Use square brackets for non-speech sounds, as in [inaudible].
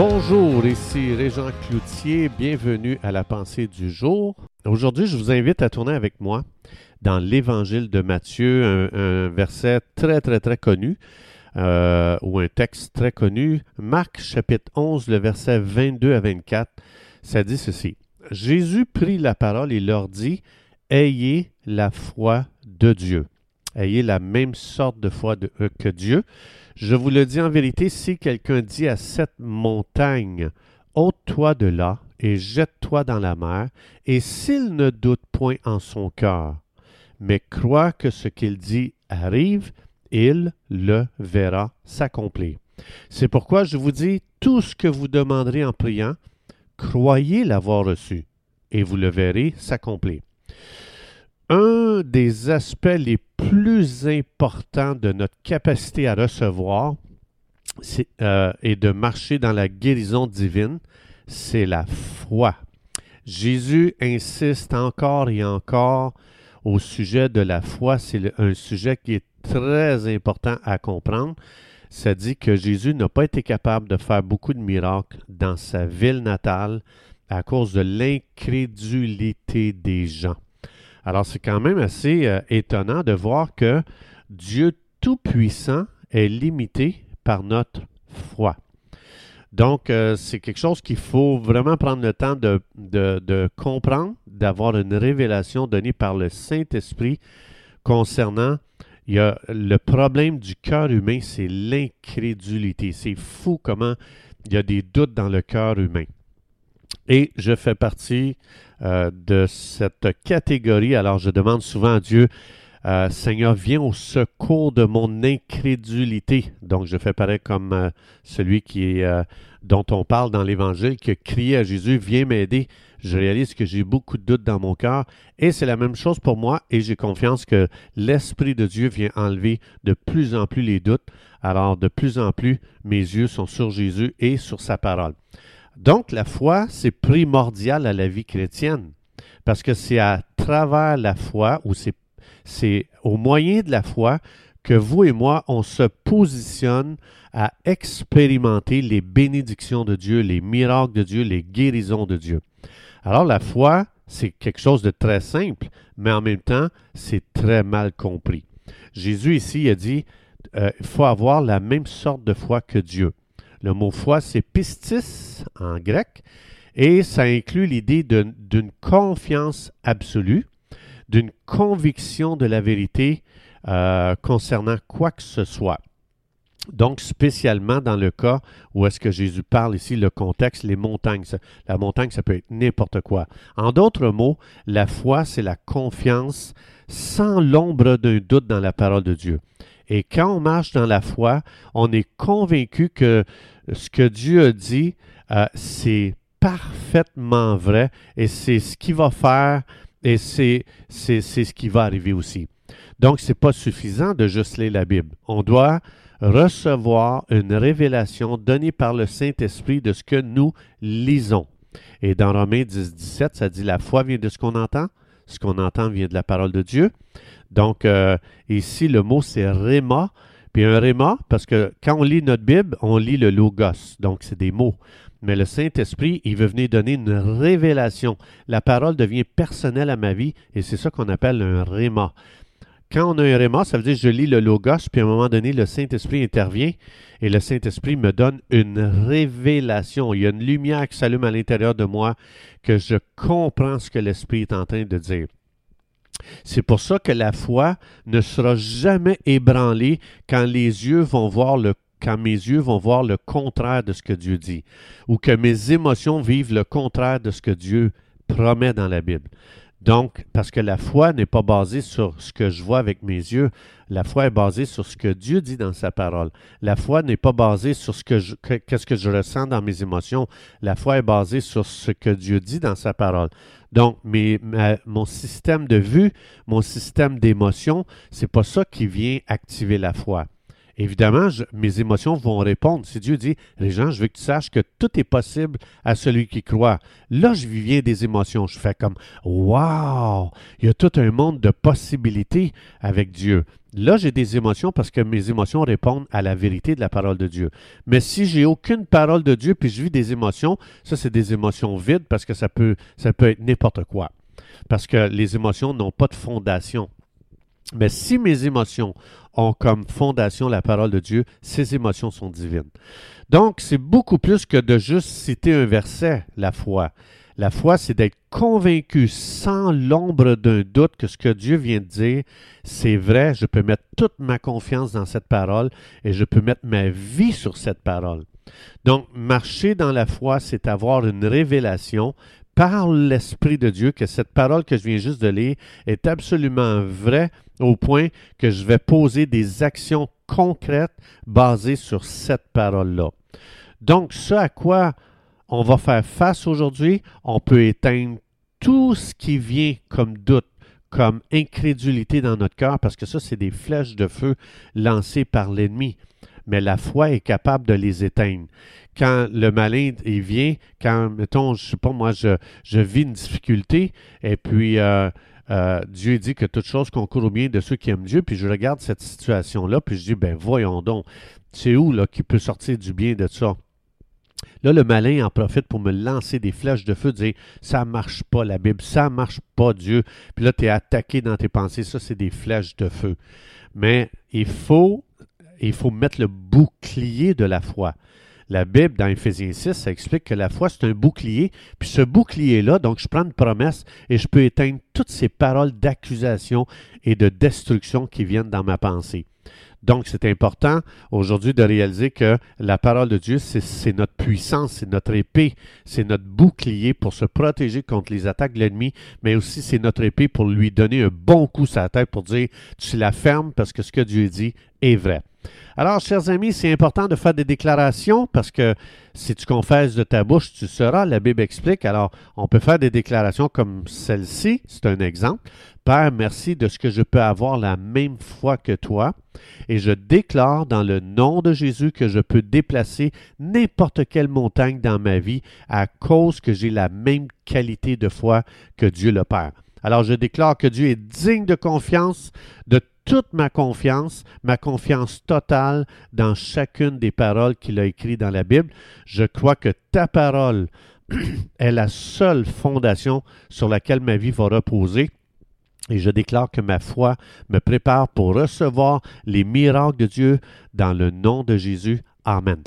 Bonjour, ici Régent Cloutier, bienvenue à la pensée du jour. Aujourd'hui, je vous invite à tourner avec moi dans l'Évangile de Matthieu, un, verset très très très connu, euh, ou un texte très connu, Marc chapitre 11, le verset 22 à 24, ça dit ceci. Jésus prit la parole et leur dit, Ayez la foi de Dieu. Ayez la même sorte de foi que Dieu. Je vous le dis en vérité, si quelqu'un dit à cette montagne, ôte-toi de là et jette-toi dans la mer, et s'il ne doute point en son cœur, mais croit que ce qu'il dit arrive, il le verra s'accomplir. C'est pourquoi je vous dis, tout ce que vous demanderez en priant, croyez l'avoir reçu, et vous le verrez s'accomplir. Un des aspects les plus importants de notre capacité à recevoir euh, et de marcher dans la guérison divine, c'est la foi. Jésus insiste encore et encore au sujet de la foi. C'est un sujet qui est très important à comprendre. Ça dit que Jésus n'a pas été capable de faire beaucoup de miracles dans sa ville natale à cause de l'incrédulité des gens. Alors c'est quand même assez euh, étonnant de voir que Dieu Tout-Puissant est limité par notre foi. Donc, euh, c'est quelque chose qu'il faut vraiment prendre le temps de, comprendre, d'avoir une révélation donnée par le Saint-Esprit concernant le problème du cœur humain, c'est l'incrédulité. C'est fou comment il y a des doutes dans le cœur humain. Et je fais partie euh, de cette catégorie. Alors je demande souvent à Dieu, euh, Seigneur, viens au secours de mon incrédulité. Donc je fais pareil comme euh, celui qui dont on parle dans l'Évangile, qui a à Jésus, viens m'aider. Je réalise que j'ai beaucoup de doutes dans mon cœur et c'est la même chose pour moi et j'ai confiance que l'Esprit de Dieu vient enlever de plus en plus les doutes. Alors de plus en plus, mes yeux sont sur Jésus et sur sa parole. Donc, la foi, c'est primordial à la vie chrétienne, parce que c'est à travers la foi, ou c'est au moyen de la foi, que vous et moi, on se positionne à expérimenter les bénédictions de Dieu, les miracles de Dieu, les guérisons de Dieu. Alors, la foi, c'est quelque chose de très simple, mais en même temps, c'est très mal compris. Jésus ici a dit, euh, il faut avoir la même sorte de foi que Dieu. Le mot foi, c'est pistis en grec, et ça inclut l'idée d'une confiance absolue, d'une conviction de la vérité euh, concernant quoi que ce soit. Donc, spécialement dans le cas où est-ce que Jésus parle ici, le contexte, les montagnes. La montagne, ça peut être n'importe quoi. En d'autres mots, la foi, c'est la confiance sans l'ombre d'un doute dans la parole de Dieu. Et quand on marche dans la foi, on est convaincu que ce que Dieu a dit, euh, c'est parfaitement vrai et c'est ce qu'il va faire et c'est, c'est, ce qui va arriver aussi. Donc, ce n'est pas suffisant de juste lire la Bible. On doit recevoir une révélation donnée par le Saint-Esprit de ce que nous lisons. Et dans Romains 10, 17, ça dit la foi vient de ce qu'on entend, ce qu'on entend vient de la parole de Dieu. Donc, euh, ici, le mot, c'est réma. Puis un réma, parce que quand on lit notre Bible, on lit le logos. Donc, c'est des mots. Mais le Saint-Esprit, il veut venir donner une révélation. La parole devient personnelle à ma vie et c'est ça qu'on appelle un réma. Quand on a un réma, ça veut dire que je lis le logos, puis à un moment donné, le Saint-Esprit intervient et le Saint-Esprit me donne une révélation. Il y a une lumière qui s'allume à l'intérieur de moi que je comprends ce que l'Esprit est en train de dire. C'est pour ça que la foi ne sera jamais ébranlée quand mes yeux vont voir le contraire de ce que Dieu dit, ou que mes émotions vivent le contraire de ce que Dieu promet dans la Bible. Donc, parce que la foi n'est pas basée sur ce que je vois avec mes yeux, la foi est basée sur ce que Dieu dit dans sa parole. La foi n'est pas basée sur ce que qu'est-ce je ressens dans mes émotions. La foi est basée sur ce que Dieu dit dans sa parole. Donc, mon système de vue, mon système d'émotion, c'est pas ça qui vient activer la foi. Évidemment, mes émotions vont répondre. Si Dieu dit, Régent, je veux que tu saches que tout est possible à celui qui croit. Là, je viens des émotions. Je fais comme, waouh, il y a tout un monde de possibilités avec Dieu. Là, j'ai des émotions parce que mes émotions répondent à la vérité de la parole de Dieu. Mais si j'ai aucune parole de Dieu puis je vis des émotions, ça c'est des émotions vides parce que ça peut, ça peut être n'importe quoi. Parce que les émotions n'ont pas de fondation. Mais si mes émotions ont comme fondation la parole de Dieu, ces émotions sont divines. Donc, c'est beaucoup plus que de juste citer un verset, la foi. La foi, c'est d'être convaincu sans l'ombre d'un doute que ce que Dieu vient de dire, c'est vrai, je peux mettre toute ma confiance dans cette parole et je peux mettre ma vie sur cette parole. Donc, marcher dans la foi, c'est avoir une révélation par l'Esprit de Dieu que cette parole que je viens juste de lire est absolument vraie au point que je vais poser des actions concrètes basées sur cette parole-là. Donc, ce à quoi on va faire face aujourd'hui, on peut éteindre tout ce qui vient comme doute, comme incrédulité dans notre cœur, parce que ça, c'est des flèches de feu lancées par l'ennemi. Mais la foi est capable de les éteindre. Quand le malin il vient, quand, mettons, je sais pas, moi, je, vis une difficulté, et puis euh, euh, Dieu dit que toute chose concourt au bien de ceux qui aiment Dieu, puis je regarde cette situation-là, puis je dis, ben voyons donc, c'est où là qui peut sortir du bien de ça? Là, le malin en profite pour me lancer des flèches de feu, dire ça marche pas la Bible, ça marche pas Dieu. Puis là, tu es attaqué dans tes pensées, ça, c'est des flèches de feu. Mais il faut, il faut mettre le bouclier de la foi. La Bible, dans Éphésiens 6, ça explique que la foi, c'est un bouclier. Puis ce bouclier-là, donc je prends une promesse et je peux éteindre toutes ces paroles d'accusation et de destruction qui viennent dans ma pensée. Donc, c'est important aujourd'hui de réaliser que la parole de Dieu, c'est notre puissance, c'est notre épée, c'est notre bouclier pour se protéger contre les attaques de l'ennemi, mais aussi c'est notre épée pour lui donner un bon coup sur la tête pour dire, tu la fermes parce que ce que Dieu dit est vrai. Alors, chers amis, c'est important de faire des déclarations parce que si tu confesses de ta bouche, tu seras. La Bible explique. Alors, on peut faire des déclarations comme celle-ci. C'est un exemple. Père, merci de ce que je peux avoir la même foi que toi. Et je déclare dans le nom de Jésus que je peux déplacer n'importe quelle montagne dans ma vie à cause que j'ai la même qualité de foi que Dieu le Père. Alors je déclare que Dieu est digne de confiance, de toute ma confiance, ma confiance totale dans chacune des paroles qu'il a écrites dans la Bible. Je crois que ta parole [clears throat] est la seule fondation sur laquelle ma vie va reposer. Et je déclare que ma foi me prépare pour recevoir les miracles de Dieu dans le nom de Jésus. Amen.